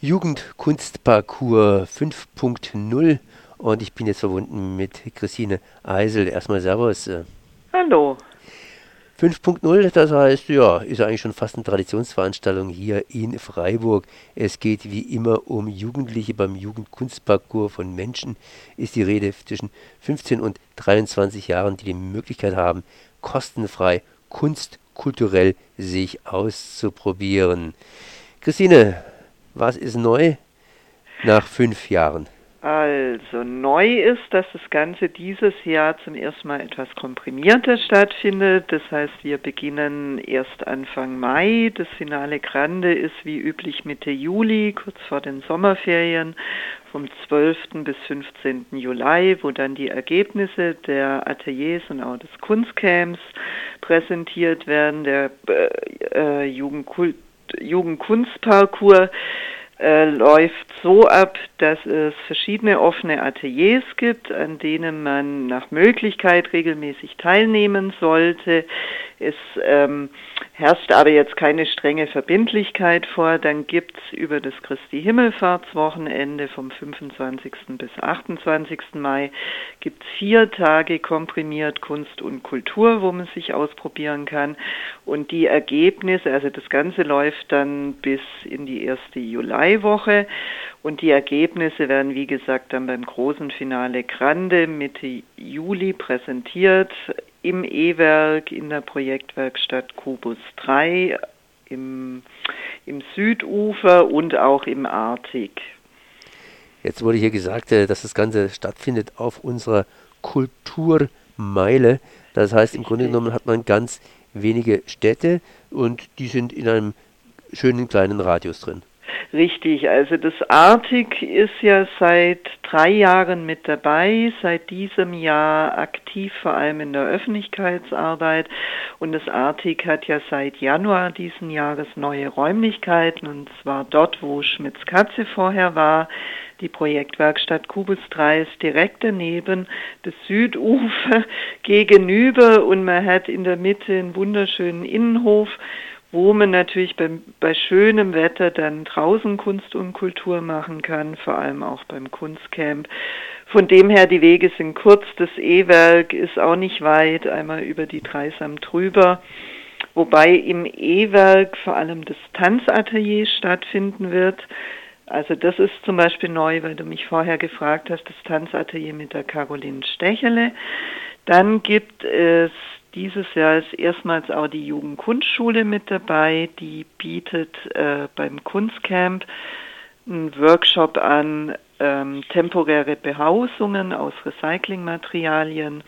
Jugendkunstparcours 5.0 und ich bin jetzt verbunden mit Christine Eisel. Erstmal Servus. Hallo. 5.0, das heißt, ja, ist eigentlich schon fast eine Traditionsveranstaltung hier in Freiburg. Es geht wie immer um Jugendliche. Beim Jugendkunstparcours von Menschen ist die Rede zwischen 15 und 23 Jahren, die die Möglichkeit haben, kostenfrei Kunst kulturell sich auszuprobieren. Christine, was ist neu nach fünf Jahren? Also neu ist, dass das Ganze dieses Jahr zum ersten Mal etwas komprimierter stattfindet. Das heißt, wir beginnen erst Anfang Mai. Das Finale Grande ist wie üblich Mitte Juli, kurz vor den Sommerferien, vom 12. bis 15. Juli, wo dann die Ergebnisse der Ateliers und auch des Kunstcamps präsentiert werden, der äh, Jugendkult Jugendkunstparcours äh, läuft so ab, dass es verschiedene offene Ateliers gibt, an denen man nach Möglichkeit regelmäßig teilnehmen sollte. Es ähm, herrscht aber jetzt keine strenge Verbindlichkeit vor. Dann gibt's über das Christi Himmelfahrtswochenende vom 25. bis 28. Mai gibt's vier Tage komprimiert Kunst und Kultur, wo man sich ausprobieren kann. Und die Ergebnisse, also das Ganze läuft dann bis in die erste Juliwoche. Und die Ergebnisse werden, wie gesagt, dann beim großen Finale Grande Mitte Juli präsentiert im E-Werk in der Projektwerkstatt Kubus 3 im, im Südufer und auch im Arctic. Jetzt wurde hier gesagt, äh, dass das Ganze stattfindet auf unserer Kulturmeile. Das heißt, im Grunde genommen hat man ganz wenige Städte und die sind in einem schönen kleinen Radius drin. Richtig, also das Artig ist ja seit drei Jahren mit dabei, seit diesem Jahr aktiv vor allem in der Öffentlichkeitsarbeit. Und das Artig hat ja seit Januar diesen Jahres neue Räumlichkeiten und zwar dort, wo Schmitz Katze vorher war. Die Projektwerkstatt Kubus 3 ist direkt daneben, das Südufer gegenüber. Und man hat in der Mitte einen wunderschönen Innenhof wo man natürlich bei, bei schönem Wetter dann draußen Kunst und Kultur machen kann, vor allem auch beim Kunstcamp. Von dem her, die Wege sind kurz, das E-Werk ist auch nicht weit, einmal über die Dreisam drüber. Wobei im E-Werk vor allem das Tanzatelier stattfinden wird. Also das ist zum Beispiel neu, weil du mich vorher gefragt hast, das Tanzatelier mit der Caroline Stechele. Dann gibt es dieses Jahr ist erstmals auch die Jugendkunstschule mit dabei. Die bietet äh, beim Kunstcamp einen Workshop an, ähm, temporäre Behausungen aus Recyclingmaterialien.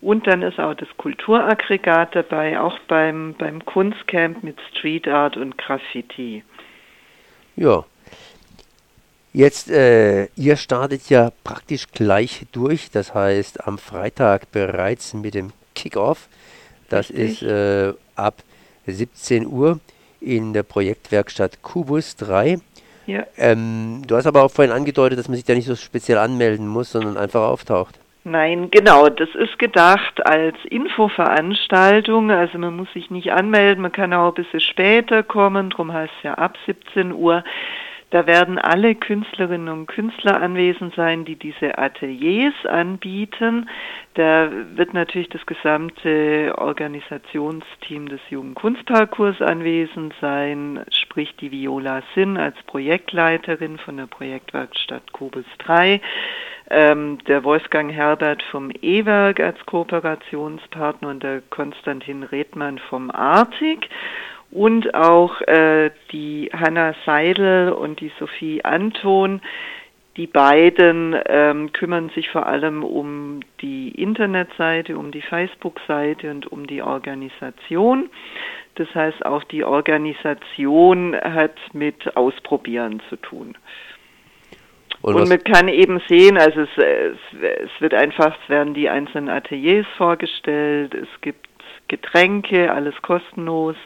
Und dann ist auch das Kulturaggregat dabei, auch beim, beim Kunstcamp mit Street Art und Graffiti. Ja. Jetzt, äh, ihr startet ja praktisch gleich durch, das heißt am Freitag bereits mit dem Kickoff. Das Richtig. ist äh, ab 17 Uhr in der Projektwerkstatt Kubus 3. Ja. Ähm, du hast aber auch vorhin angedeutet, dass man sich da nicht so speziell anmelden muss, sondern einfach auftaucht. Nein, genau, das ist gedacht als Infoveranstaltung, also man muss sich nicht anmelden, man kann auch ein bisschen später kommen, darum heißt es ja ab 17 Uhr. Da werden alle Künstlerinnen und Künstler anwesend sein, die diese Ateliers anbieten. Da wird natürlich das gesamte Organisationsteam des Jugendkunstparcours anwesend sein, sprich die Viola Sinn als Projektleiterin von der Projektwerkstatt Kobus 3, ähm, der Wolfgang Herbert vom E-Werk als Kooperationspartner und der Konstantin Redmann vom Artig und auch äh, die Hanna Seidel und die Sophie Anton. Die beiden ähm, kümmern sich vor allem um die Internetseite, um die Facebook-Seite und um die Organisation. Das heißt, auch die Organisation hat mit Ausprobieren zu tun. Und, und man kann eben sehen, also es, es, es wird einfach, es werden die einzelnen Ateliers vorgestellt, es gibt Getränke, alles kostenlos.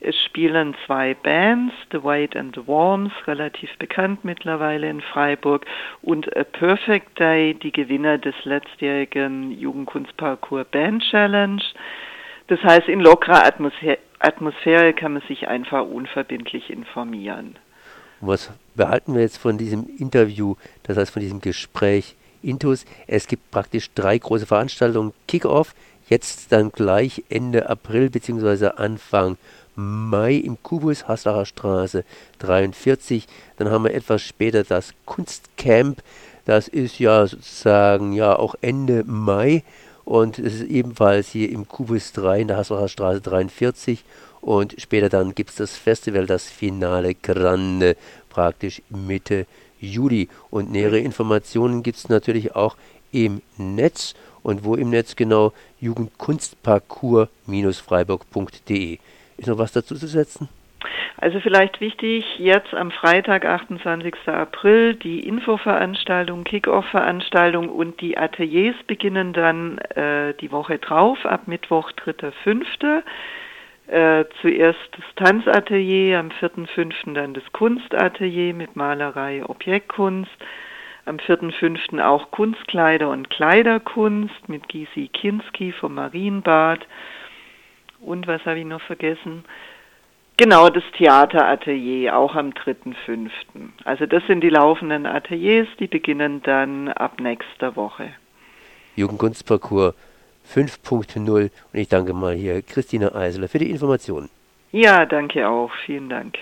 Es spielen zwei Bands, The White and the Worms, relativ bekannt mittlerweile in Freiburg, und A Perfect Day, die Gewinner des letztjährigen Jugendkunstparcours Band Challenge. Das heißt, in lockerer Atmosphäre, Atmosphäre kann man sich einfach unverbindlich informieren. Und was behalten wir jetzt von diesem Interview, das heißt von diesem Gespräch Intus? Es gibt praktisch drei große Veranstaltungen. Kickoff, jetzt dann gleich Ende April bzw. Anfang Mai im Kubus, Hasslacher Straße 43. Dann haben wir etwas später das Kunstcamp. Das ist ja sozusagen ja auch Ende Mai und es ist ebenfalls hier im Kubus 3 in der Hasslacher Straße 43. Und später dann gibt es das Festival, das Finale Grande, praktisch Mitte Juli. Und nähere Informationen gibt es natürlich auch im Netz. Und wo im Netz genau? Jugendkunstparcours-freiburg.de. Ist noch was dazu zu setzen? Also vielleicht wichtig, jetzt am Freitag, 28. April, die Infoveranstaltung, Kick-Off-Veranstaltung und die Ateliers beginnen dann äh, die Woche drauf, ab Mittwoch, 3.5. Äh, zuerst das Tanzatelier, am 4.5. dann das Kunstatelier mit Malerei, Objektkunst. Am 4.5. auch Kunstkleider und Kleiderkunst mit Gysi Kinski vom Marienbad. Und was habe ich noch vergessen? Genau, das Theateratelier, auch am 3.5. Also das sind die laufenden Ateliers, die beginnen dann ab nächster Woche. Jugendkunstparcours 5.0 und ich danke mal hier Christina Eisler für die Informationen. Ja, danke auch. Vielen Dank.